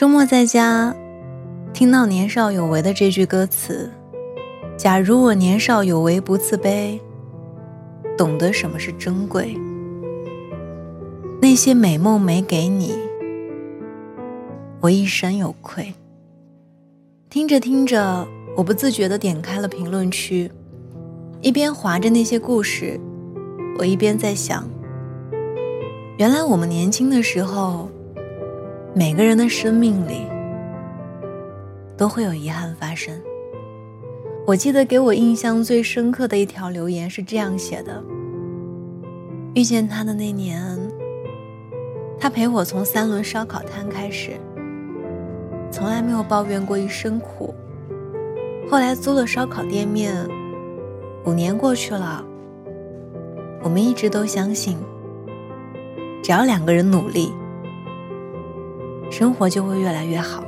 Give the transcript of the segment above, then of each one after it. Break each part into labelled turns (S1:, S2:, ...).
S1: 周末在家，听到年少有为的这句歌词：“假如我年少有为不自卑，懂得什么是珍贵，那些美梦没给你，我一生有愧。”听着听着，我不自觉地点开了评论区，一边划着那些故事，我一边在想：原来我们年轻的时候。每个人的生命里都会有遗憾发生。我记得给我印象最深刻的一条留言是这样写的：遇见他的那年，他陪我从三轮烧烤摊开始，从来没有抱怨过一声苦。后来租了烧烤店面，五年过去了，我们一直都相信，只要两个人努力。生活就会越来越好。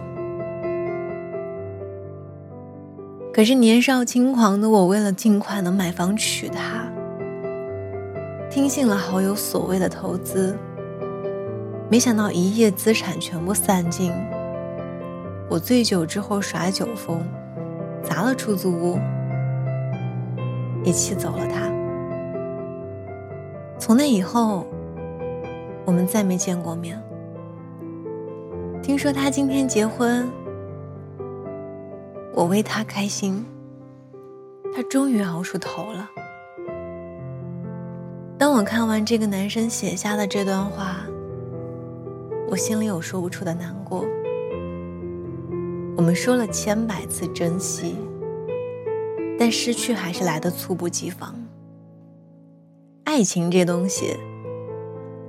S1: 可是年少轻狂的我，为了尽快能买房娶她，听信了好友所谓的投资，没想到一夜资产全部散尽。我醉酒之后耍酒疯，砸了出租屋，也气走了他。从那以后，我们再没见过面。听说他今天结婚，我为他开心。他终于熬出头了。当我看完这个男生写下的这段话，我心里有说不出的难过。我们说了千百次珍惜，但失去还是来的猝不及防。爱情这东西，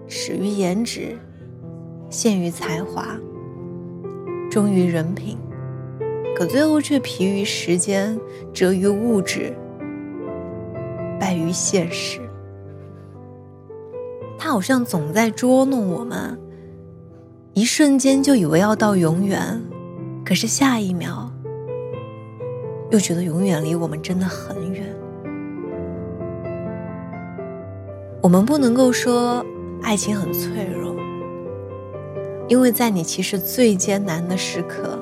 S1: 始于颜值，陷于才华。忠于人品，可最后却疲于时间，折于物质，败于现实。他好像总在捉弄我们，一瞬间就以为要到永远，可是下一秒又觉得永远离我们真的很远。我们不能够说爱情很脆弱。因为在你其实最艰难的时刻，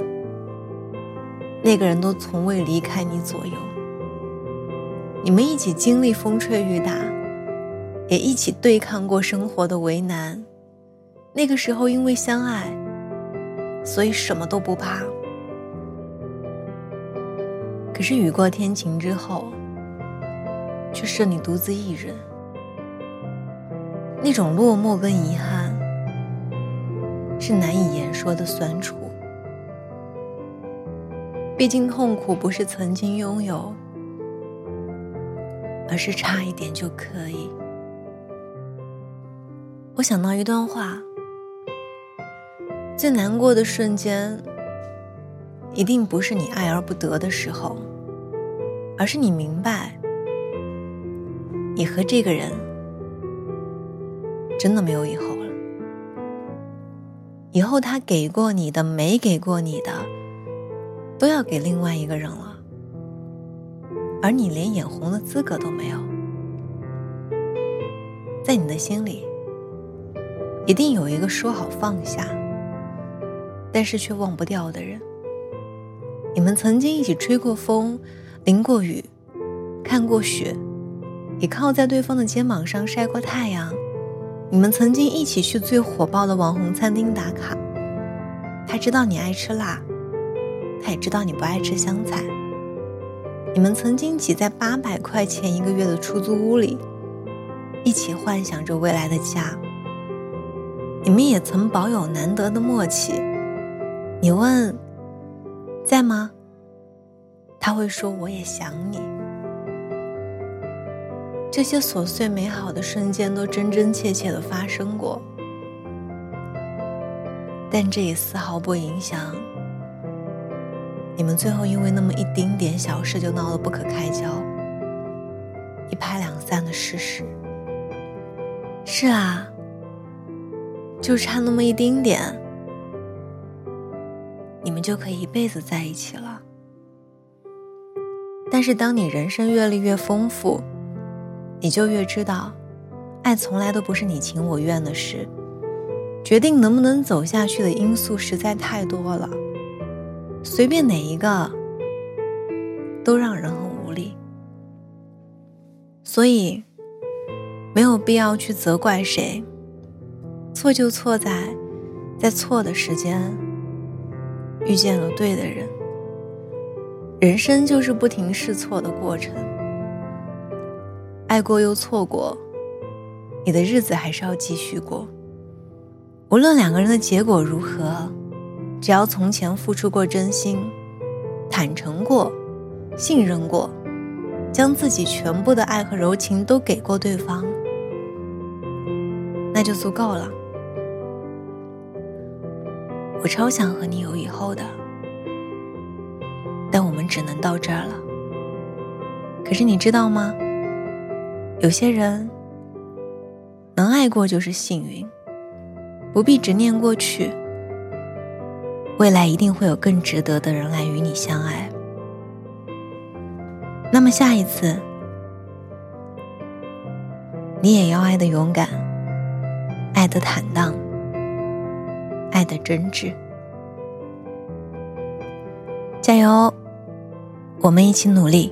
S1: 那个人都从未离开你左右。你们一起经历风吹雨打，也一起对抗过生活的为难。那个时候因为相爱，所以什么都不怕。可是雨过天晴之后，却是你独自一人，那种落寞跟遗憾。是难以言说的酸楚。毕竟痛苦不是曾经拥有，而是差一点就可以。我想到一段话：最难过的瞬间，一定不是你爱而不得的时候，而是你明白，你和这个人真的没有以后。以后他给过你的，没给过你的，都要给另外一个人了，而你连眼红的资格都没有。在你的心里，一定有一个说好放下，但是却忘不掉的人。你们曾经一起吹过风，淋过雨，看过雪，也靠在对方的肩膀上晒过太阳。你们曾经一起去最火爆的网红餐厅打卡，他知道你爱吃辣，他也知道你不爱吃香菜。你们曾经挤在八百块钱一个月的出租屋里，一起幻想着未来的家。你们也曾保有难得的默契。你问，在吗？他会说我也想你。这些琐碎美好的瞬间都真真切切的发生过，但这也丝毫不影响你们最后因为那么一丁点小事就闹得不可开交、一拍两散的事实。是啊，就差那么一丁点，你们就可以一辈子在一起了。但是当你人生阅历越丰富，你就越知道，爱从来都不是你情我愿的事，决定能不能走下去的因素实在太多了，随便哪一个都让人很无力。所以，没有必要去责怪谁，错就错在在错的时间遇见了对的人。人生就是不停试错的过程，爱过又错过，你的日子还是要继续过。无论两个人的结果如何，只要从前付出过真心，坦诚过，信任过，将自己全部的爱和柔情都给过对方，那就足够了。我超想和你有以后的。但我们只能到这儿了。可是你知道吗？有些人能爱过就是幸运，不必执念过去，未来一定会有更值得的人来与你相爱。那么下一次，你也要爱的勇敢，爱的坦荡，爱的真挚，加油！我们一起努力。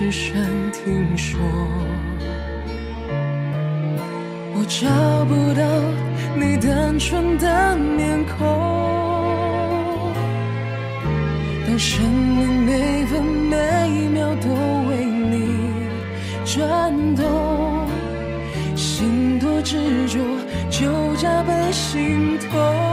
S2: 故事声听说，我找不到。你单纯的面孔，当生命每分每秒都为你转动，心多执着就加倍心痛。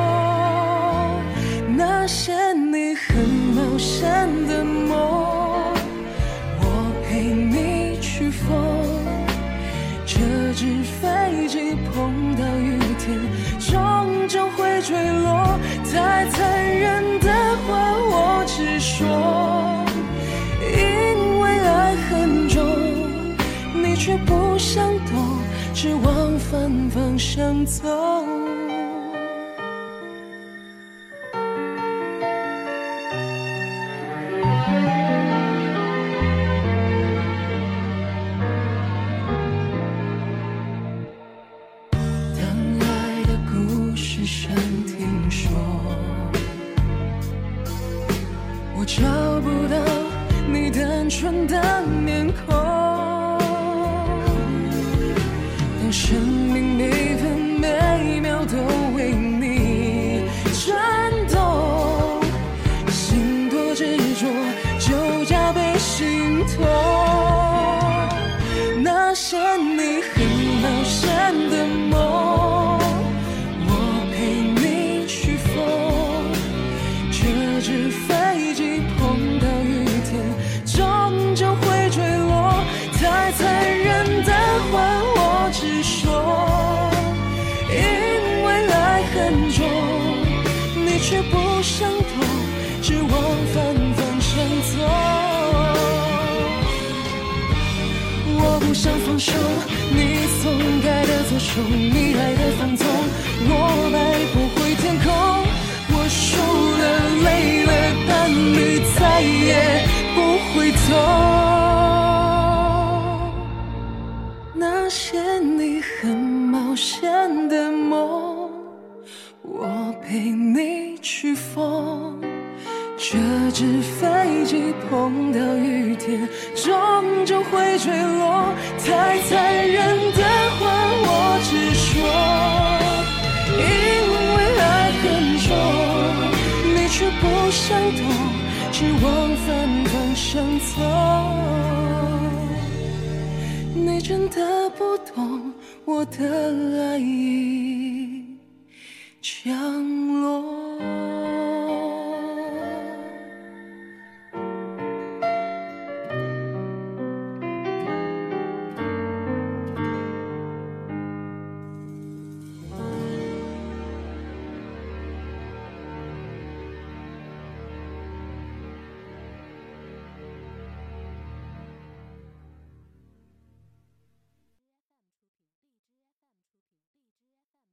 S2: 只往反方向走。手，你松开的左手，你爱的放纵，我摆不回天空。我输了，累了，但你再也不回头。那些你很冒险的梦，我陪你。去疯，这只飞机碰到雨天，终究会坠落。太残忍的话我直说，因为爱很重，你却不想懂，只往反方向走。你真的不懂我的爱意降落。